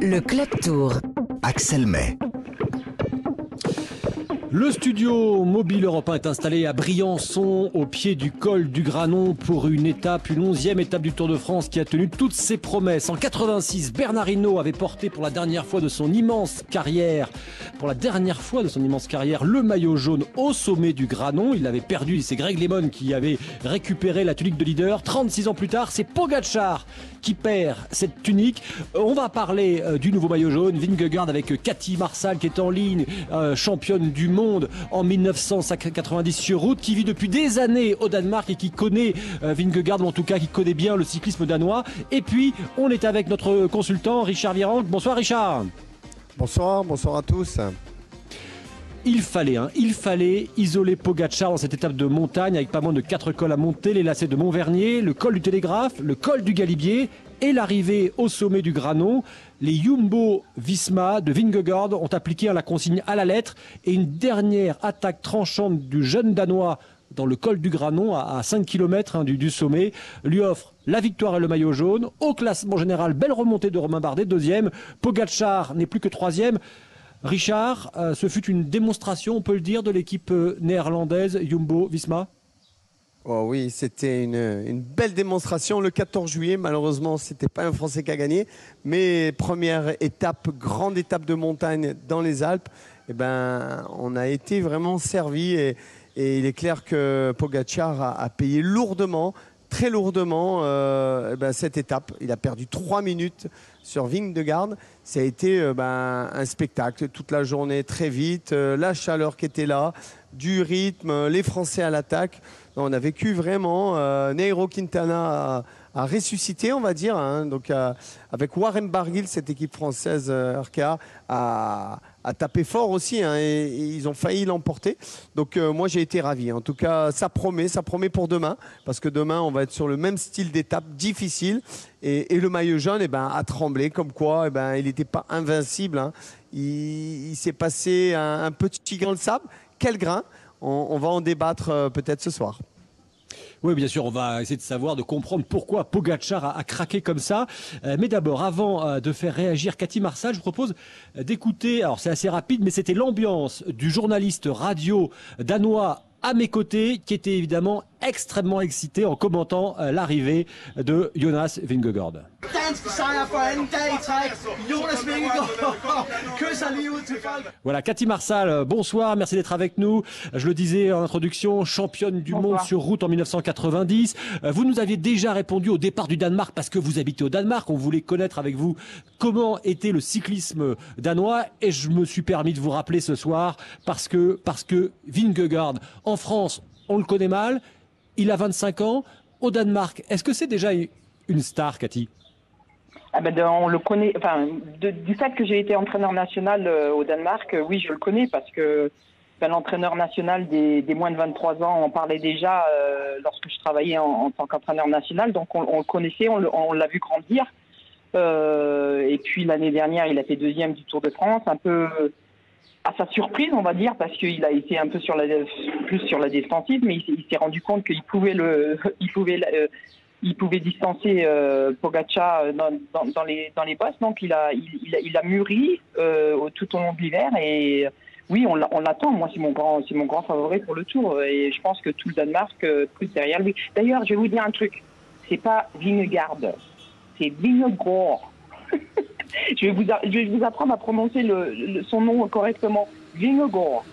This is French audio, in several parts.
Le Club Tour. Axel May. Le studio mobile européen est installé à Briançon, au pied du col du Granon, pour une étape, une onzième étape du Tour de France qui a tenu toutes ses promesses. En 86, Bernard Hinault avait porté pour la dernière fois de son immense carrière, pour la dernière fois de son immense carrière, le maillot jaune au sommet du Granon. Il avait perdu, c'est Greg Lemon qui avait récupéré la tunique de leader. 36 ans plus tard, c'est Pogacar qui perd cette tunique. Euh, on va parler euh, du nouveau maillot jaune, Vingegaard avec Cathy Marsal qui est en ligne, euh, championne du monde en 1990 sur route, qui vit depuis des années au Danemark et qui connaît euh, Vingegaard, ou en tout cas qui connaît bien le cyclisme danois. Et puis, on est avec notre consultant Richard Virang. Bonsoir Richard. Bonsoir, bonsoir à tous. Il fallait, hein, il fallait isoler Pogacar dans cette étape de montagne avec pas moins de quatre cols à monter, les lacets de Montvernier, le col du Télégraphe, le col du Galibier et l'arrivée au sommet du Granon. Les Jumbo Visma de Vingegaard ont appliqué la consigne à la lettre et une dernière attaque tranchante du jeune Danois dans le col du Granon à 5 km hein, du, sommet lui offre la victoire et le maillot jaune. Au classement général, belle remontée de Romain Bardet, deuxième. Pogacar n'est plus que troisième. Richard, euh, ce fut une démonstration, on peut le dire, de l'équipe euh, néerlandaise Jumbo Visma? Oh oui, c'était une, belle démonstration. Le 14 juillet, malheureusement, ce n'était pas un Français qui a gagné. Mais première étape, grande étape de montagne dans les Alpes, eh ben, on a été vraiment servi. Et, il est clair que Pogacar a, a payé lourdement, très lourdement, euh, eh ben, cette étape. Il a perdu trois minutes sur Vingegaard. Ça a été euh, ben, un spectacle toute la journée, très vite. Euh, la chaleur qui était là, du rythme, les Français à l'attaque. On a vécu vraiment. Euh, Nairo Quintana a, ressuscité, on va dire. Hein, donc, euh, avec Warren Barguil, cette équipe française euh, RKA a, tapé fort aussi. Hein, et, ils ont failli l'emporter. Donc, euh, moi, j'ai été ravi. En tout cas, ça promet. Ça promet pour demain. Parce que demain, on va être sur le même style d'étape difficile. Et, le maillot jaune eh ben, a tremblé. Comme quoi, eh ben, il n'était pas invincible. Hein. Il, il s'est passé un, un petit grain de sable. Quel grain? On, va en débattre euh, peut-être ce soir. Oui, bien sûr, on va essayer de savoir, de comprendre pourquoi Pogacar a, a craqué comme ça. Euh, mais d'abord, avant euh, de faire réagir Cathy Marsal, je vous propose d'écouter, alors c'est assez rapide, mais c'était l'ambiance du journaliste radio danois à mes côtés, qui était évidemment extrêmement excité en commentant euh, l'arrivée de Jonas Vingegaard. Voilà, Cathy Marsal, euh, bonsoir, merci d'être avec nous. Je le disais en introduction, championne du bonsoir. monde sur route en 1990. Euh, vous nous aviez déjà répondu au départ du Danemark parce que vous habitez au Danemark. On voulait connaître avec vous comment était le cyclisme danois et je me suis permis de vous rappeler ce soir parce que, parce que Vingegaard, en France, on le connaît mal. Il a 25 ans. Au Danemark, est-ce que c'est déjà une star, Cathy? Ah ben, on le connaît. Du fait que j'ai été entraîneur national euh, au Danemark, euh, oui, je le connais parce que ben, l'entraîneur national des, moins de 23 ans en parlait déjà euh, lorsque je travaillais en, tant qu'entraîneur national. Donc, on, on, le connaissait, on l'a vu grandir. Et puis l'année dernière, il a fait deuxième du Tour de France, un peu à sa surprise, on va dire, parce qu'il a été un peu sur la plus sur la défensive, mais il, s'est rendu compte qu'il pouvait le, il pouvait euh, il pouvait distancer euh, Pogacar dans, dans, les dans les bosses, donc il a il, il a mûri euh, tout au long de l'hiver et oui, on l'attend. Moi, c'est mon grand c'est mon grand favori pour le Tour et je pense que tout le Danemark euh, plus derrière lui. D'ailleurs, je vais vous dire un truc, c'est pas Vingegaard, c'est Vingegaard. je, vais vous, je vais vous apprendre à prononcer le, le, son nom correctement. Vingegaard.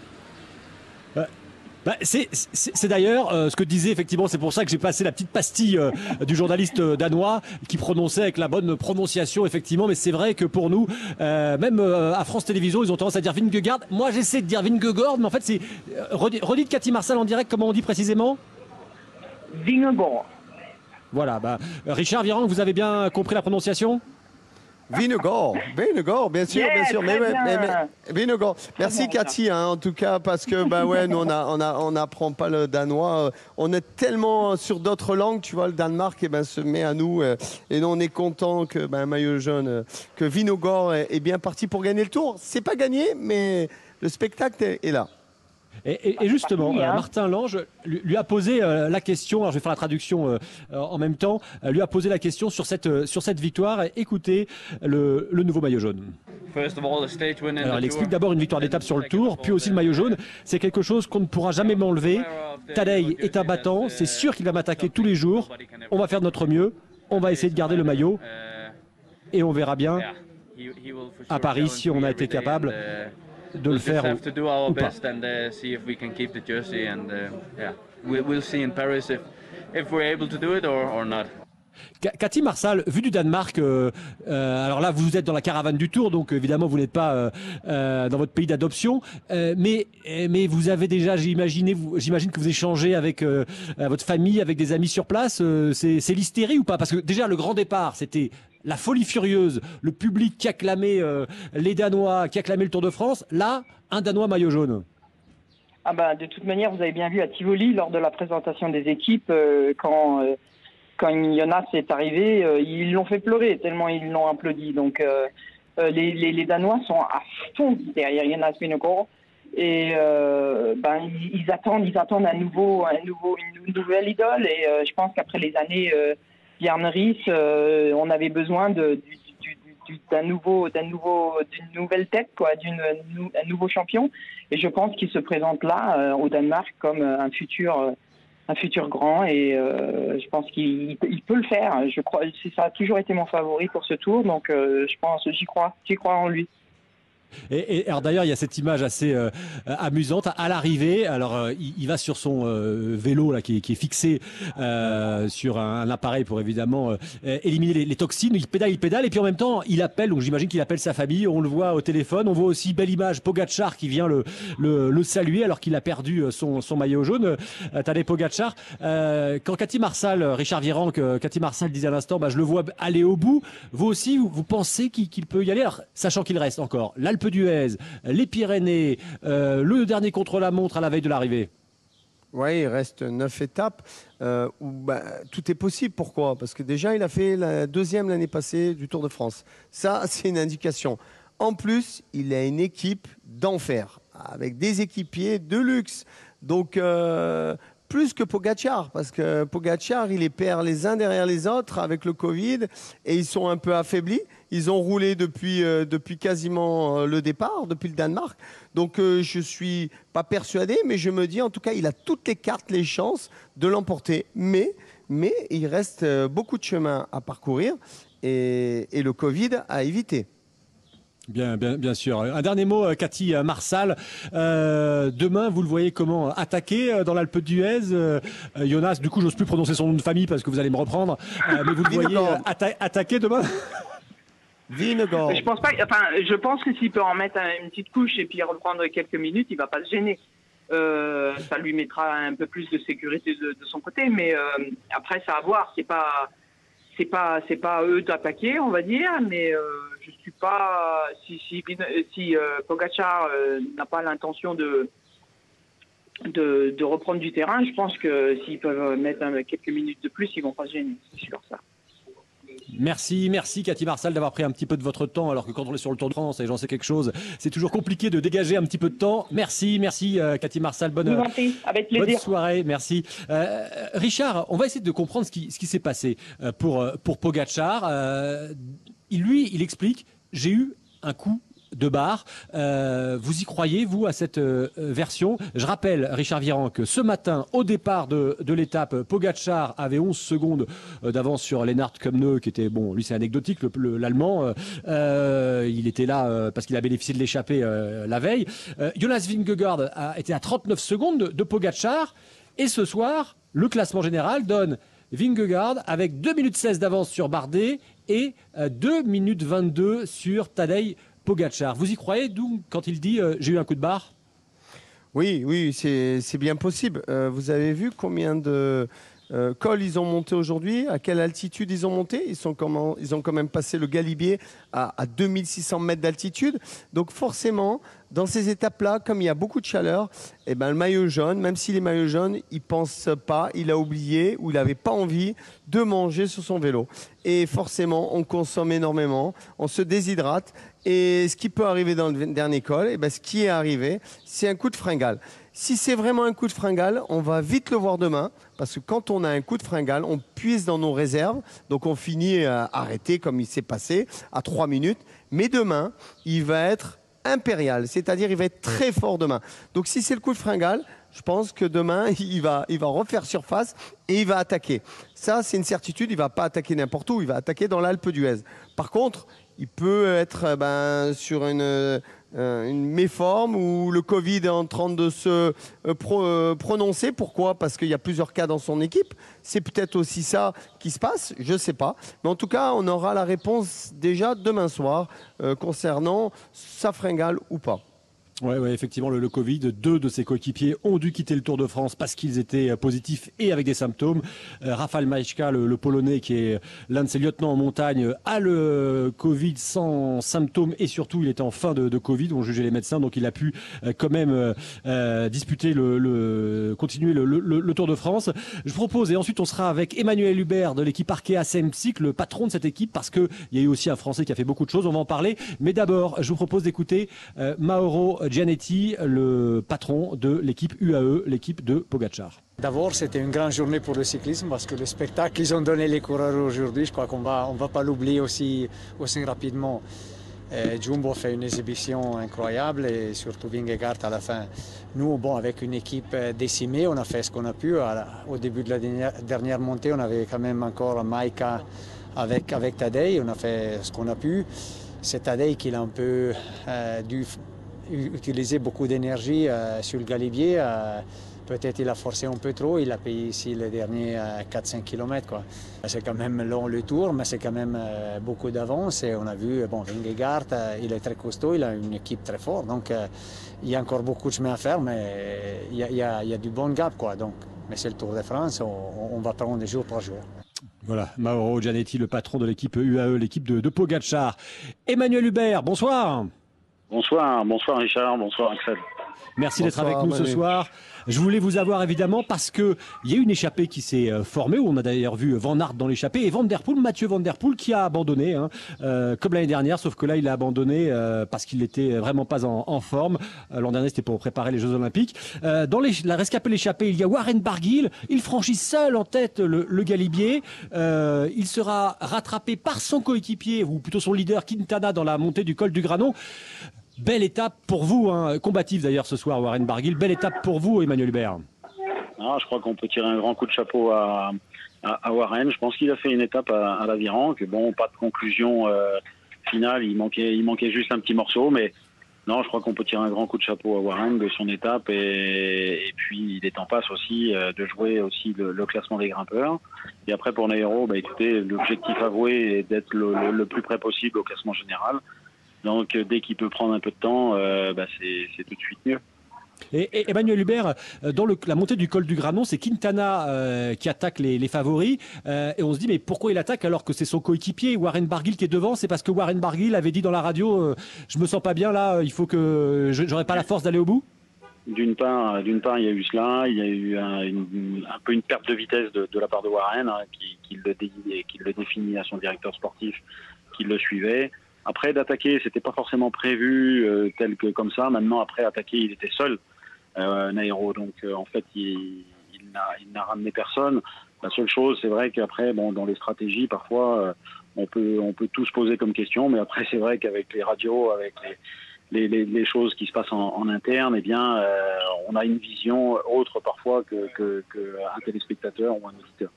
Bah, c'est d'ailleurs euh, ce que disait effectivement, c'est pour ça que j'ai passé la petite pastille euh, du journaliste euh, danois qui prononçait avec la bonne prononciation effectivement, mais c'est vrai que pour nous, même à France Télévisions, ils ont tendance à dire Vingegaard. Moi j'essaie de dire Vingegaard, mais en fait c'est redites Cathy Marcel en direct comment on dit précisément? Vingegaard. Voilà, bah, Richard Virang, vous avez bien compris la prononciation? Vinogor, Vinogor, bien sûr, yeah, bien sûr. Mais, mais, mais, Vinogor. Merci Cathy, hein, en tout cas, parce que bah ouais, nous on a, on a, on n'apprend pas le danois. On est tellement sur d'autres langues, tu vois, le Danemark, et eh ben se met à nous, et nous on est content que ben maillot jaune, que Vinogor est, est bien parti pour gagner le tour. C'est pas gagné, mais le spectacle est là. Et, justement, hein. Martin Lange lui, a posé la question, alors je vais faire la traduction en même temps, lui a posé la question sur cette, sur cette victoire. Écoutez le, le nouveau maillot jaune. Alors, il explique d'abord une victoire d'étape sur le tour, puis aussi le maillot jaune. C'est quelque chose qu'on ne pourra jamais m'enlever. Tadei est un battant, c'est sûr qu'il va m'attaquer tous les jours. On va faire de notre mieux, on va essayer de garder le maillot et on verra bien à Paris si on a été capable de we le faire. Have to do our best and uh, see if we can keep the jersey and uh, yeah, we, we'll see in Paris if if we're able to do it or or not. Cathy Marsal, vu du Danemark, euh, euh, alors là vous êtes dans la caravane du Tour, donc évidemment vous n'êtes pas euh, dans votre pays d'adoption, mais mais vous avez déjà, j'imagine que vous échangez avec votre famille, avec des amis sur place. c'est l'hystérie ou pas? Parce que déjà le grand départ, c'était la folie furieuse, le public qui acclamait les Danois, qui acclamait le Tour de France. Là, un Danois maillot jaune. Ah bah, de toute manière, vous avez bien vu à Tivoli lors de la présentation des équipes quand quand Jonas est arrivé, euh, ils l'ont fait pleurer tellement ils l'ont applaudi. Donc euh, euh, les, les, Danois sont à fond derrière Jonas Vingegaard et ben ils, attendent ils attendent un nouveau un nouveau une, nouvelle idole. Et je pense qu'après les années Bjarne on avait besoin d'un nouveau d'un nouveau d'une nouvelle tête quoi d'une un nouveau champion. Et je pense qu'il se présente là au Danemark comme un futur un futur grand et euh, je pense qu'il peut le faire. Je crois, ça a toujours été mon favori pour ce tour, donc euh, je pense, j'y crois, j'y crois en lui. Et, alors d'ailleurs, il y a cette image assez euh, amusante à l'arrivée. Alors, euh, il, va sur son euh, vélo là, qui, est fixé sur un, appareil pour évidemment éliminer les, toxines. Il pédale, il pédale, et puis en même temps, il appelle. Donc j'imagine qu'il appelle sa famille. On le voit au téléphone. On voit aussi belle image Pogachar qui vient le, le, saluer alors qu'il a perdu son, son, maillot jaune. Tadej Pogachar. quand Cathy Marsal, Richard Virenque, Cathy Marsal disait à l'instant, bah, je le vois aller au bout. Vous aussi, vous, pensez qu'il peut y aller, alors, sachant qu'il reste encore l'Alpe d'Huez, les Pyrénées, euh, le dernier contre-la-montre à la veille de l'arrivée oui, il reste neuf étapes euh, bah, tout est possible. Pourquoi? Parce que déjà, il a fait la deuxième l'année passée du Tour de France. Ça, c'est une indication. En plus, il a une équipe d'enfer, avec des équipiers de luxe. Donc, euh, plus que Pogachar, parce que Pogachar, il les perd les uns derrière les autres avec le Covid et ils sont un peu affaiblis. Ils ont roulé depuis, euh, depuis quasiment euh, le départ, depuis le Danemark. Donc euh, je suis pas persuadé, mais je me dis en tout cas, il a toutes les cartes, les chances de l'emporter. Mais, mais il reste beaucoup de chemin à parcourir et, et le Covid à éviter. Bien, bien, bien sûr. Un dernier mot, euh, Cathy euh, Marsal. Euh, demain, vous le voyez comment attaquer dans l'Alpe d'Huez Jonas, du coup, j'ose plus prononcer son nom de famille parce que vous allez me reprendre. mais vous le voyez attaquer demain? Je pense pas. Enfin, je pense que s'il peut en mettre une petite couche et puis reprendre quelques minutes, il va pas se gêner. ça lui mettra un peu plus de sécurité de, son côté, mais après, ça à voir. C'est pas c'est pas c'est pas eux d'attaquer, on va dire, mais euh, je suis pas si si si euh, Pogacar euh, n'a pas l'intention de, de, de reprendre du terrain, je pense que s'ils peuvent mettre quelques minutes de plus, ils vont pas se gêner, c'est sûr ça. Merci, merci Cathy Marsal d'avoir pris un petit peu de votre temps, alors que quand on est sur le Tour de France et j'en sais quelque chose, c'est toujours compliqué de dégager un petit peu de temps. Merci, merci euh, Cathy Marsal, bonne, bonne soirée, merci. Euh, Richard, on va essayer de comprendre ce qui, ce qui s'est passé euh, pour, pour Pogachar. lui, il explique, j'ai eu un coup de bar. Euh, vous y croyez, vous, à cette euh, version? Je rappelle, Richard Viran, que ce matin, au départ de, l'étape, Pogachar avait 11 secondes euh, d'avance sur Lennart Kemneux, qui était, bon, lui c'est anecdotique, l'Allemand. il était là parce qu'il a bénéficié de l'échappée la veille. Jonas Vingegaard a été à 39 secondes de, de Pogachar. Et ce soir, le classement général donne Vingegaard avec 2 minutes 16 d'avance sur Bardet et 2 minutes 22 sur Tadej Pogachar. Vous y croyez, d'où, quand il dit euh, j'ai eu un coup de barre? Oui, oui, c'est bien possible. Euh, vous avez vu combien de euh, cols ils ont monté aujourd'hui? À quelle altitude ils ont monté? Ils, sont ils ont quand même passé le Galibier à, à 2600 mètres d'altitude. Donc forcément, dans ces étapes-là, comme il y a beaucoup de chaleur, eh ben, le maillot jaune, même s'il est maillot jaune, il pense pas, il a oublié ou il n'avait pas envie de manger sur son vélo. Et forcément, on consomme énormément, on se déshydrate. Et ce qui peut arriver dans le dernier col, eh ben, ce qui est arrivé, c'est un coup de fringale. Si c'est vraiment un coup de fringale, on va vite le voir demain, parce que quand on a un coup de fringale, on puise dans nos réserves, donc on finit à arrêter comme il s'est passé, à 3 minutes. Mais demain, il va être impérial, c'est-à-dire il va être très fort demain. Donc si c'est le coup de fringale, je pense que demain, il va, refaire surface et il va attaquer. Ça, c'est une certitude, il va pas attaquer n'importe où, il va attaquer dans l'Alpe d'Huez. Par contre, il peut être euh, ben, sur une, euh, une, méforme où le Covid est en train de se euh, prononcer. Pourquoi? Parce qu'il y a plusieurs cas dans son équipe. C'est peut-être aussi ça qui se passe, je ne sais pas. Mais en tout cas, on aura la réponse déjà demain soir concernant sa fringale ou pas. Oui, ouais, effectivement, le, Covid, deux de ses coéquipiers ont dû quitter le Tour de France parce qu'ils étaient euh, positifs et avec des symptômes. Euh, Rafał Majka, le, Polonais, qui est l'un de ses lieutenants en montagne, a le Covid sans symptômes et surtout, il était en fin de, Covid, ont jugé les médecins, donc il a pu euh, quand même disputer le, continuer le, Tour de France. Je propose, et ensuite on sera avec Emmanuel Hubert de l'équipe Arkea Semsic, le patron de cette équipe, parce qu'il y a eu aussi un Français qui a fait beaucoup de choses, on va en parler. Mais d'abord, je vous propose d'écouter Mauro Gianetti, le patron de l'équipe UAE, l'équipe de Pogachar. D'abord, c'était une grande journée pour le cyclisme parce que le spectacle qu'ils ont donné les coureurs aujourd'hui, je crois qu'on va, va pas l'oublier aussi, rapidement. Jumbo fait une exhibition incroyable et surtout Vingegaard à la fin. Nous, bon, avec une équipe décimée, on a fait ce qu'on a pu. Au début de la dernière, montée, on avait quand même encore Maika avec, avec Tadej, on a fait ce qu'on a pu. C'est Tadej qui l'a un peu euh, dû utilisé beaucoup d'énergie euh, sur le galibier. Euh, peut-être il a forcé un peu trop, il a payé ici les derniers 4-5 euh, km. C'est quand même long le tour, mais c'est quand même beaucoup d'avance. On a vu, bon, Vingegaard, il est très costaud, il a une équipe très forte. Donc il y a encore beaucoup de chemin à faire, mais il y a, du bon gap. Donc, mais c'est le Tour de France, on, va prendre des jours par jour. Voilà, Mauro Gianetti, le patron de l'équipe UAE, l'équipe de, de. Emmanuel Hubert, bonsoir. Bonsoir, bonsoir Richard, bonsoir Axel. Merci d'être avec nous ce soir. Je voulais vous avoir évidemment parce que il y a une échappée qui s'est euh, formée où on a d'ailleurs vu Van Aert dans l'échappée et Van Der Poel, Mathieu Van Der Poel qui a abandonné hein, euh, comme l'année dernière, sauf que là il a abandonné euh, parce qu'il n'était vraiment pas en, forme. L'an dernier c'était pour préparer les Jeux Olympiques. dans les, la rescapée l'échappée, il y a Warren Barguil. Il franchit seul en tête le, le Galibier. il sera rattrapé par son coéquipier ou plutôt son leader Quintana dans la montée du col du Granon. Belle étape pour vous, hein, combatif d'ailleurs ce soir, Warren Barguil. Belle étape pour vous, Emmanuel Hubert. Ah, je crois qu'on peut tirer un grand coup de chapeau à, Warren. Je pense qu'il a fait une étape à, l'Aviran, que bon, pas de conclusion euh, finale. Il manquait, il manquait juste un petit morceau, mais non, je crois qu'on peut tirer un grand coup de chapeau à Warren de son étape et, puis il est en passe aussi euh, de jouer aussi le, classement des grimpeurs. Et après pour Nairo, bah écoutez, l'objectif avoué est d'être le, plus près possible au classement général. Donc euh, dès qu'il peut prendre un peu de temps, euh, bah, c'est tout de suite mieux. Et, Emmanuel Hubert, euh, dans la montée du col du Granon, c'est Quintana qui attaque les, favoris. et on se dit, mais pourquoi il attaque alors que c'est son coéquipier, Warren Barguil, qui est devant? C'est parce que Warren Barguil avait dit dans la radio Je me sens pas bien là, il faut que. J'aurais pas la force d'aller au bout d'une part, d'une part, il y a eu cela, il y a eu un, peu une perte de vitesse de, la part de Warren, hein, qui, qui, le qui, le définit à son directeur sportif, qui le suivait. Après, d'attaquer, c'était pas forcément prévu euh, tel que comme ça. Maintenant, après attaquer, il était seul, euh, Nairo. Donc, euh, en fait, il, il n'a ramené personne. La seule chose, c'est vrai qu'après, bon, dans les stratégies, parfois, euh, on peut, on peut tout se poser comme question. Mais après, c'est vrai qu'avec les radios, avec les, les, les, choses qui se passent en, en interne, eh bien, euh, on a une vision autre parfois que, que, que un téléspectateur ou un auditeur.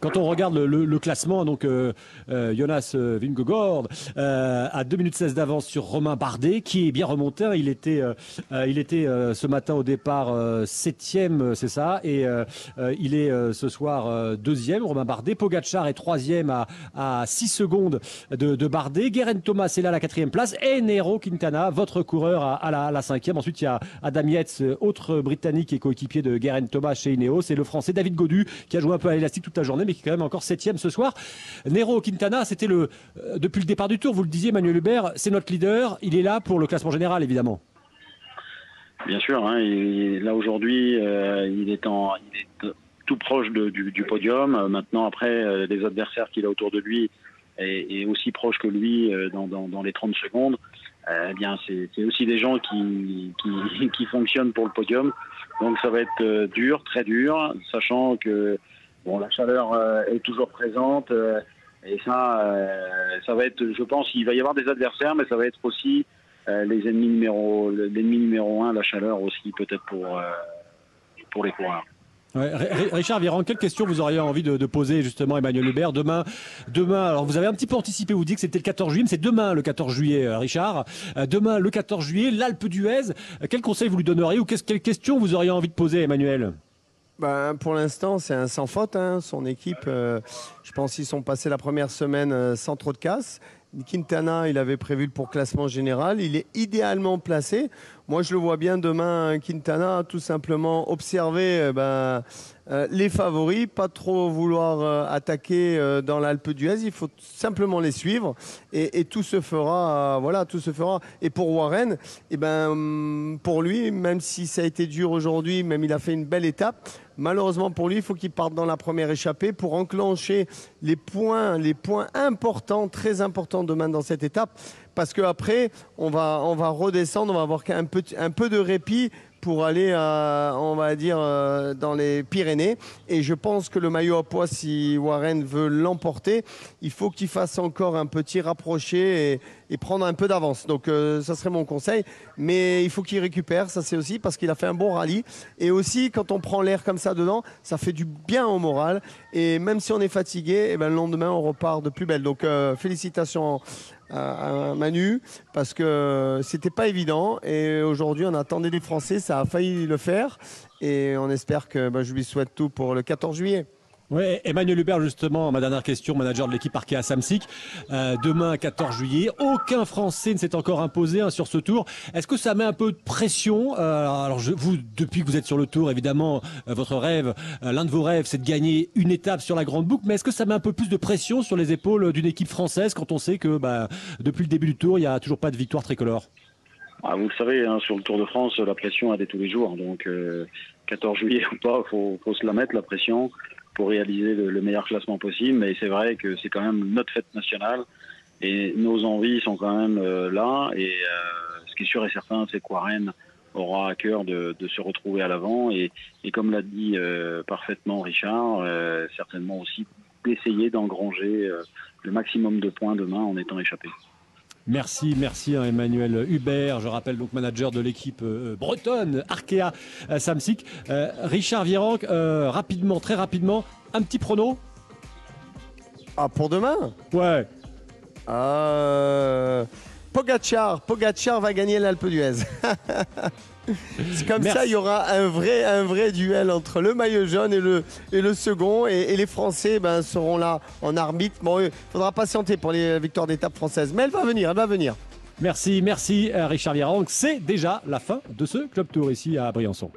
Quand on regarde le, classement, donc euh, euh, Jonas euh, Vingegaard a 2 minutes 16 d'avance sur Romain Bardet, qui est bien remonté. Hein. Il était, il était ce matin au départ septième, c'est ça, et il est ce soir deuxième. Romain Bardet, Pogachar est troisième à, à 6 secondes de, de Bardet. Guerin Thomas est là à la quatrième place, et Nero Quintana, votre coureur à, la, la, cinquième. Ensuite, il y a Adam Yates, autre Britannique et coéquipier de Guerin Thomas chez Ineos, C'est le Français David Godu qui a joué un peu à l'élastique toute la journée mais qui est quand même encore septième ce soir. Nero Quintana, c'était le euh, depuis le départ du tour, vous le disiez, Manuel Hubert, c'est notre leader. Il est là pour le classement général, évidemment. Bien sûr, hein, là aujourd'hui, euh, il est en, tout proche du, podium. Euh, Maintenant, après, les adversaires qu'il a autour de lui et, aussi proches que lui dans, les 30 secondes, eh bien, c'est aussi des gens qui, fonctionnent pour le podium. Donc, ça va être dur, très dur, sachant que bon, la chaleur euh, est toujours présente. euh, et ça, euh, ça va être, je pense, il va y avoir des adversaires, mais ça va être aussi les ennemis numéro, l'ennemi numéro un, la chaleur aussi peut-être pour pour les coureurs. Richard Viran, quelle question vous auriez envie de, poser justement Emmanuel Hubert demain Demain, alors vous avez un petit peu anticipé, vous dites que c'était le 14 juillet, mais c'est demain le 14 juillet, Richard. Demain le 14 juillet, l'Alpe d'Huez. Quel conseil vous lui donneriez ou qu'est-ce- quelle question vous auriez envie de poser Emmanuel? Ben, pour l'instant, c'est un sans faute. hein. Son équipe, euh, je pense qu'ils sont passés la première semaine euh, sans trop de casse. Quintana, il avait prévu le pour classement général. Il est idéalement placé. Moi, je le vois bien demain, Quintana, tout simplement observer euh, euh, les favoris, pas trop vouloir attaquer dans l'Alpe d'Huez. Il faut simplement les suivre et, tout se fera. voilà, tout se fera. Et pour Warren, eh ben, hum, pour lui, même si ça a été dur aujourd'hui, même il a fait une belle étape. Malheureusement pour lui, il faut qu'il parte dans la première échappée pour enclencher les points, les points importants, très importants demain dans cette étape. Parce qu'après, on va, redescendre, on va avoir un peu de répit pour aller, euh, on va dire, euh, dans les Pyrénées. Et je pense que le maillot à poids, si Warren veut l'emporter, il faut qu'il fasse encore un petit rapproché et, prendre un peu d'avance. Donc, euh, ça serait mon conseil. Mais il faut qu'il récupère, ça c'est aussi parce qu'il a fait un bon rallye. Et aussi, quand on prend l'air comme ça dedans, ça fait du bien au moral. Et même si on est fatigué, eh ben, le lendemain, on repart de plus belle. Donc, euh, félicitations à, à Manu parce que c'était pas évident. Et aujourd'hui, on attendait les Français, ça a failli le faire. Et on espère que bah, je lui souhaite tout pour le 14 juillet. Ouais, Emmanuel Hubert, justement, ma dernière question, manager de l'équipe Arkea Samsic. Euh, demain, 14 juillet, aucun Français ne s'est encore imposé hein, sur ce tour. Est-ce que ça met un peu de pression Euh, Alors, vous, depuis que vous êtes sur le tour, évidemment, euh, votre rêve, euh, l'un de vos rêves, c'est de gagner une étape sur la grande boucle. Mais est-ce que ça met un peu plus de pression sur les épaules d'une équipe française quand on sait que bah, depuis le début du tour, il n'y a toujours pas de victoire tricolore? Ah, vous le savez, hein, sur le Tour de France, la pression elle est tous les jours. Donc, euh, 14 juillet ou pas, faut, faut se la mettre la pression pour réaliser le, le meilleur classement possible. Mais c'est vrai que c'est quand même notre fête nationale et nos envies sont quand même euh, là. Et euh, ce qui est sûr et certain, c'est qu'Warren aura à cœur de, se retrouver à l'avant et, comme l'a dit euh, parfaitement Richard, certainement aussi d'essayer d'engranger le maximum de points demain en étant échappé. Merci, merci hein, Emmanuel Hubert. Je rappelle donc manager de l'équipe euh, bretonne Arkea euh, Samsic. Euh, Richard Virenque, euh, rapidement, très rapidement, un petit prono Ah, pour demain? Ouais. Euh, Pogacar, Pogacar va gagner l'Alpe d'Huez. Comme ça, il y aura un vrai, duel entre le maillot jaune et le, second. Et, et les Français ben, seront là en arbitre. Bon, il faudra patienter pour les victoires d'étape françaises. Mais elle va venir, elle va venir. Merci, merci euh, Richard Virenque. C'est déjà la fin de ce Club Tour ici à Briançon.